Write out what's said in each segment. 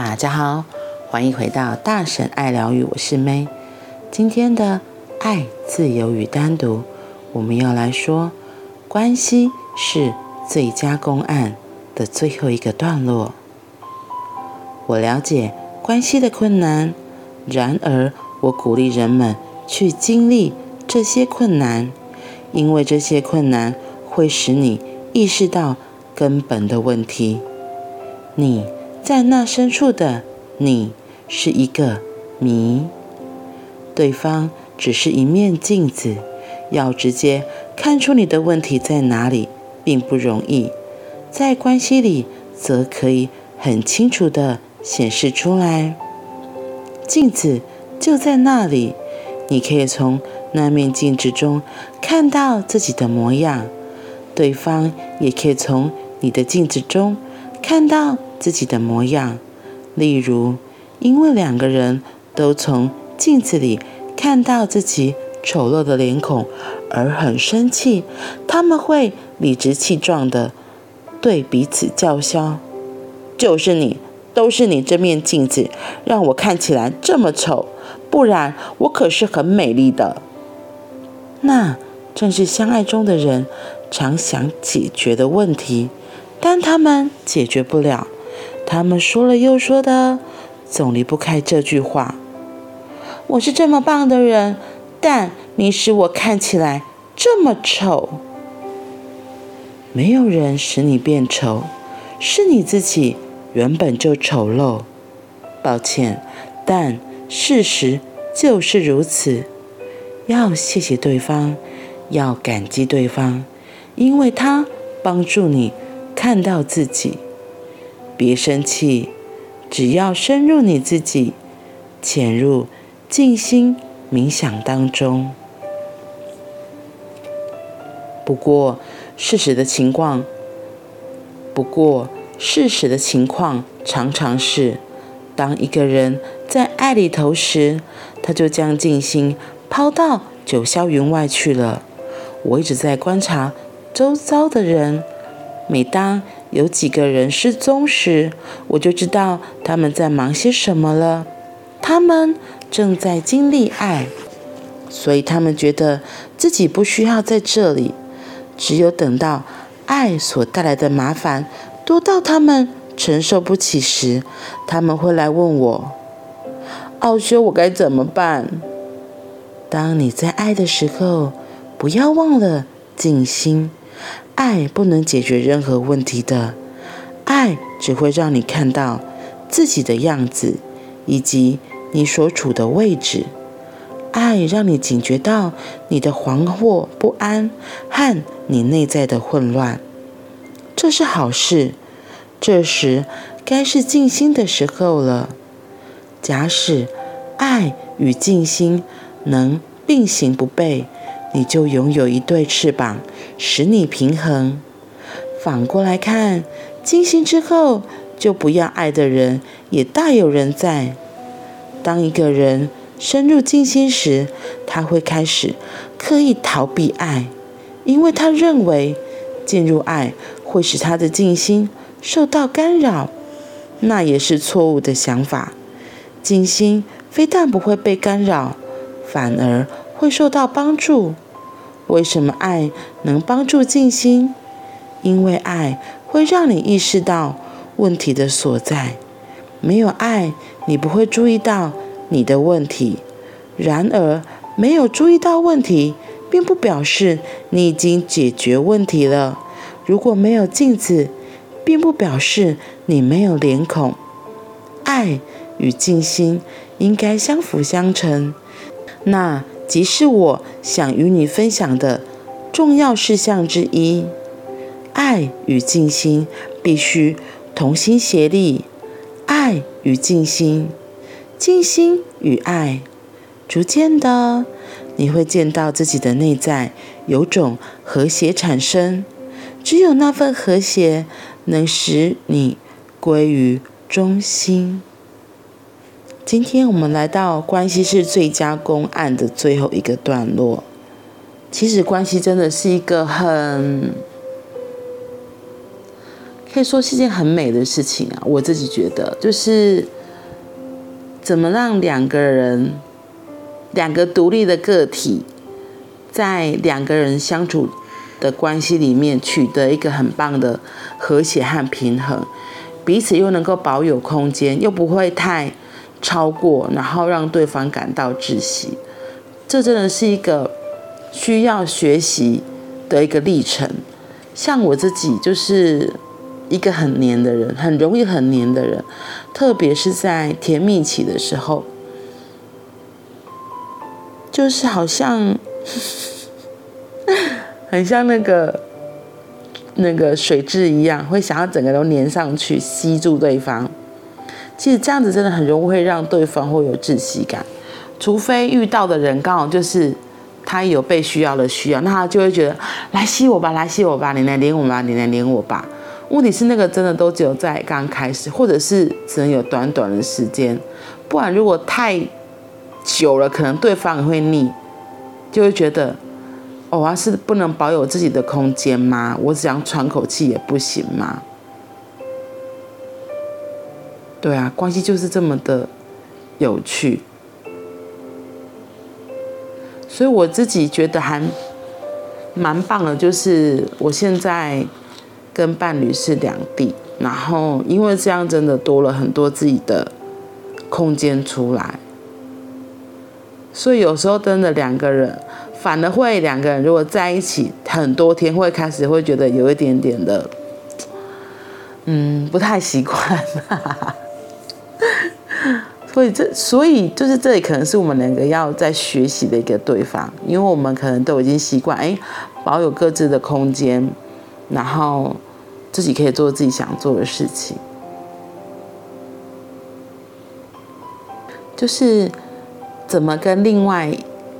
大家好，欢迎回到大神爱疗愈，我是 May。今天的爱、自由与单独，我们要来说关系是最佳公案的最后一个段落。我了解关系的困难，然而我鼓励人们去经历这些困难，因为这些困难会使你意识到根本的问题。你。在那深处的你是一个谜，对方只是一面镜子，要直接看出你的问题在哪里并不容易。在关系里，则可以很清楚地显示出来。镜子就在那里，你可以从那面镜子中看到自己的模样，对方也可以从你的镜子中看到自己的模样，例如，因为两个人都从镜子里看到自己丑陋的脸孔而很生气，他们会理直气壮地对彼此叫嚣：“就是你，都是你这面镜子让我看起来这么丑，不然我可是很美丽的。”那正是相爱中的人常想解决的问题，但他们解决不了。他们说了又说的，总离不开这句话：“我是这么棒的人，但你使我看起来这么丑。”没有人使你变丑，是你自己原本就丑陋。抱歉，但事实就是如此。要谢谢对方，要感激对方，因为他帮助你看到自己。别生气，只要深入你自己，潜入静心冥想当中。不过，事实的情况，不过事实的情况常常是，当一个人在爱里头时，他就将静心抛到九霄云外去了。我一直在观察周遭的人，每当有几个人失踪时，我就知道他们在忙些什么了。他们正在经历爱，所以他们觉得自己不需要在这里。只有等到爱所带来的麻烦多到他们承受不起时，他们会来问我：“奥修，我该怎么办？”当你在爱的时候，不要忘了静心。爱不能解决任何问题的，爱只会让你看到自己的样子以及你所处的位置。爱让你警觉到你的惶惑不安和你内在的混乱，这是好事。这时该是静心的时候了。假使爱与静心能并行不悖。你就拥有一对翅膀，使你平衡。反过来看，静心之后就不要爱的人也大有人在。当一个人深入静心时，他会开始刻意逃避爱，因为他认为进入爱会使他的静心受到干扰。那也是错误的想法。静心非但不会被干扰，反而会受到帮助。为什么爱能帮助静心？因为爱会让你意识到问题的所在。没有爱，你不会注意到你的问题。然而，没有注意到问题，并不表示你已经解决问题了。如果没有镜子，并不表示你没有脸孔。爱与静心应该相辅相成。那。即是我想与你分享的重要事项之一。爱与静心必须同心协力，爱与静心，静心与爱，逐渐的，你会见到自己的内在有种和谐产生。只有那份和谐，能使你归于中心。今天我们来到关系是最佳公案的最后一个段落。其实关系真的是一个很可以说是件很美的事情啊。我自己觉得，就是怎么让两个人，两个独立的个体，在两个人相处的关系里面取得一个很棒的和谐和平衡，彼此又能够保有空间，又不会太超过，然后让对方感到窒息。这真的是一个需要学习的一个历程。像我自己就是一个很黏的人，很容易很黏的人，特别是在甜蜜期的时候，就是好像。很像那个那个水蛭一样，会想要整个都粘上去，吸住对方。其实这样子真的很容易会让对方会有窒息感，除非遇到的人刚好就是他有被需要的需要，那他就会觉得来吸我吧，来吸我吧，你来黏我吧，你来黏我吧。问题是那个真的都只有在刚开始，或者是只能有短短的时间，不然如果太久了，可能对方也会腻，就会觉得。哦，啊，是不能保有自己的空间吗？我只想喘口气也不行吗？对啊，关系就是这么的有趣，所以我自己觉得还蛮棒的，就是我现在跟伴侣是两地，然后因为这样真的多了很多自己的空间出来，所以有时候真的两个人。反而会两个人如果在一起很多天，会开始会觉得有一点点的，嗯，不太习惯。所以这，所以就是这里可能是我们两个要在学习的一个对方，因为我们可能都已经习惯，哎，保有各自的空间，然后自己可以做自己想做的事情，就是怎么跟另外。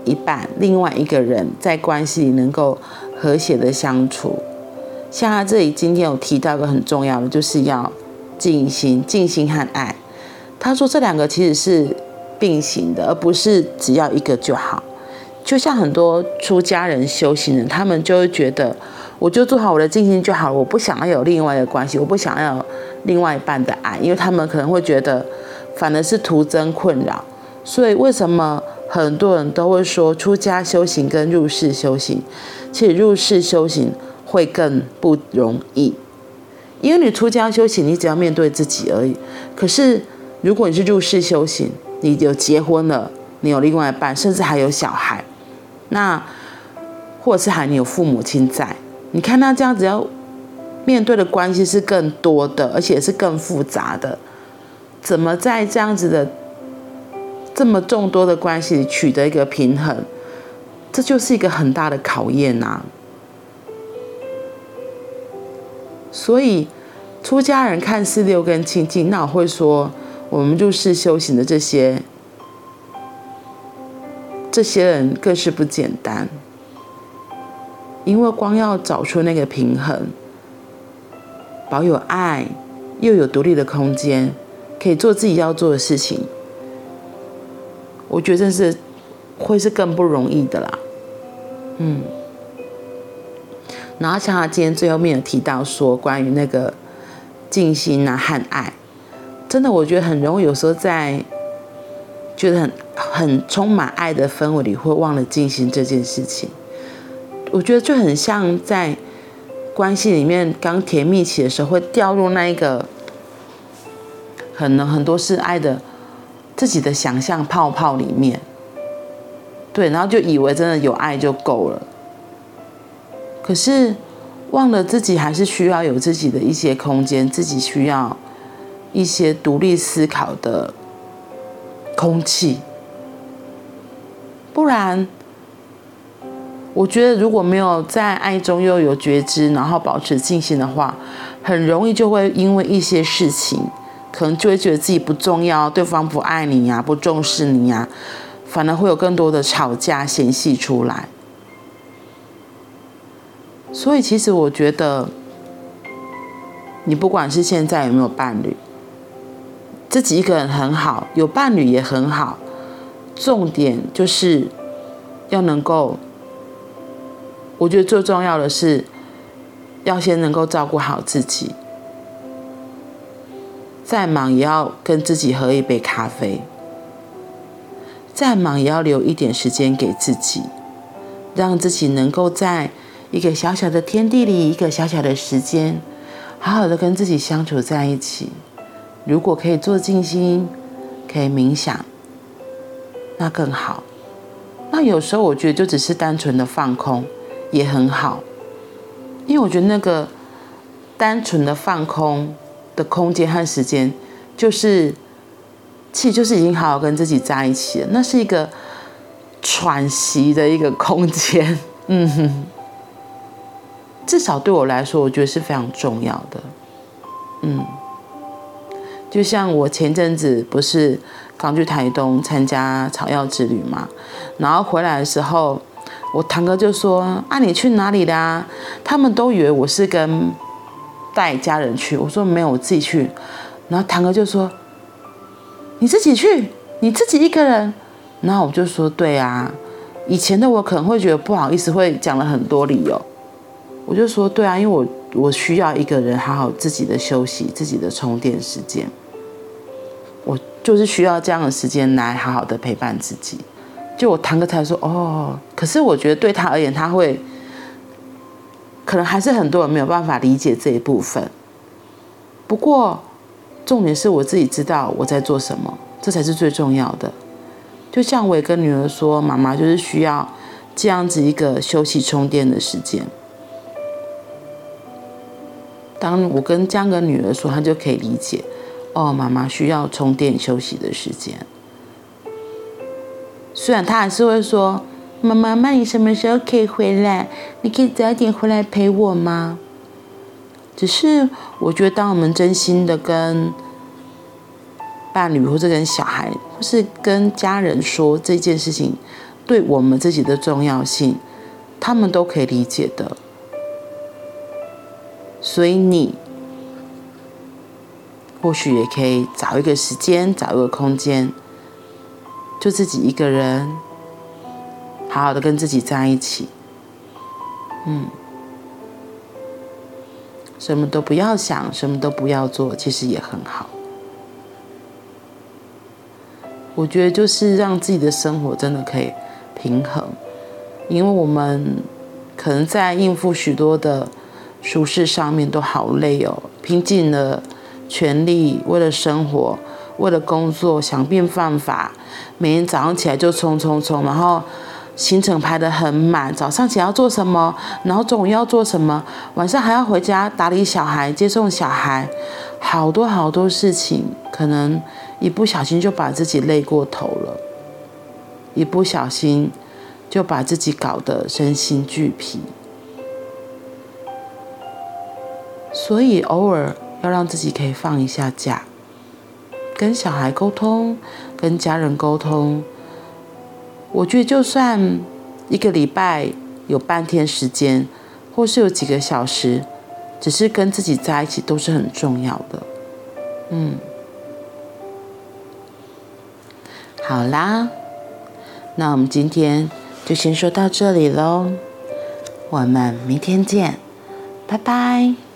一半，另外一个人在关系里能够和谐的相处。像他这里今天有提到一个很重要的，就是要静心、静心和爱。他说这两个其实是并行的，而不是只要一个就好。就像很多出家人修行人，他们就会觉得，我就做好我的静心就好了，我不想要有另外的关系，我不想要有另外一半的爱，因为他们可能会觉得，反而是徒增困扰。所以为什么？很多人都会说，出家修行跟入世修行，其实入世修行会更不容易，因为你出家修行，你只要面对自己而已。可是如果你是入世修行，你有结婚了，你有另外一半，甚至还有小孩，那或者是还有父母亲在，你看他这样子要面对的关系是更多的，而且是更复杂的，怎么在这样子的？这么众多的关系里取得一个平衡，这就是一个很大的考验呐。所以，出家人看似六根清净，那我会说，我们入世修行的这些这些人更是不简单，因为光要找出那个平衡，保有爱，又有独立的空间，可以做自己要做的事情。我觉得这是会是更不容易的啦，嗯。然后像他今天最后面有提到说，关于那个静心啊和爱，真的我觉得很容易，有时候在觉得很很充满爱的氛围里，会忘了进行这件事情。我觉得就很像在关系里面刚甜蜜期的时候，会掉入那一个可能很多是爱的。自己的想象泡泡里面，对，然后就以为真的有爱就够了，可是忘了自己还是需要有自己的一些空间，自己需要一些独立思考的空气，不然，我觉得如果没有在爱中又有觉知，然后保持静心的话，很容易就会因为一些事情。可能就会觉得自己不重要，对方不爱你呀，不重视你呀，反而会有更多的吵架、嫌隙出来。所以，其实我觉得，你不管是现在有没有伴侣，自己一个人很好，有伴侣也很好。重点就是要能够，我觉得最重要的是要先能够照顾好自己。再忙也要跟自己喝一杯咖啡，再忙也要留一点时间给自己，让自己能够在一个小小的天地里，一个小小的时间，好好的跟自己相处在一起。如果可以做静心，可以冥想，那更好。那有时候我觉得就只是单纯的放空也很好，因为我觉得那个单纯的放空的空间和时间，就是其实就是已经好好跟自己在一起了。那是一个喘息的一个空间，嗯哼，至少对我来说，我觉得是非常重要的，嗯。就像我前阵子不是刚去台东参加草药之旅嘛，然后回来的时候，我堂哥就说：“啊，你去哪里啦？”他们都以为我是跟带家人去，我说没有，我自己去。然后堂哥就说：“你自己去？你自己一个人？”然后我就说：“对啊，以前的我可能会觉得不好意思，会讲了很多理由。”我就说：“对啊，因为我。”我需要一个人好好自己的休息，自己的充电时间。我就是需要这样的时间来好好的陪伴自己。就我堂哥才说哦，可是我觉得对他而言，他会可能还是很多人没有办法理解这一部分。不过重点是我自己知道我在做什么，这才是最重要的。就像我也跟女儿说，妈妈就是需要这样子一个休息充电的时间。当我跟这样的女儿说，她就可以理解。哦，妈妈需要充电休息的时间。虽然她还是会说：“妈妈，那你什么时候可以回来？你可以早点回来陪我吗？”只是我觉得，当我们真心的跟伴侣，或者跟小孩，或是跟家人说这件事情对我们自己的重要性，他们都可以理解的。所以你或许也可以找一个时间，找一个空间，就自己一个人，好好的跟自己在一起。嗯，什么都不要想，什么都不要做，其实也很好。我觉得就是让自己的生活真的可以平衡，因为我们可能在应付许多的。俗事上面都好累哦，拼尽了全力，为了生活，为了工作，想尽办法，每天早上起来就冲冲冲，然后行程排得很满，早上起来要做什么，然后中午要做什么，晚上还要回家打理小孩，接送小孩，好多好多事情，可能一不小心就把自己累过头了，一不小心就把自己搞得身心俱疲。所以偶尔要让自己可以放一下假，跟小孩沟通，跟家人沟通。我觉得就算一个礼拜有半天时间，或是有几个小时，只是跟自己在一起，都是很重要的。嗯，好啦，那我们今天就先说到这里喽，我们明天见，拜拜。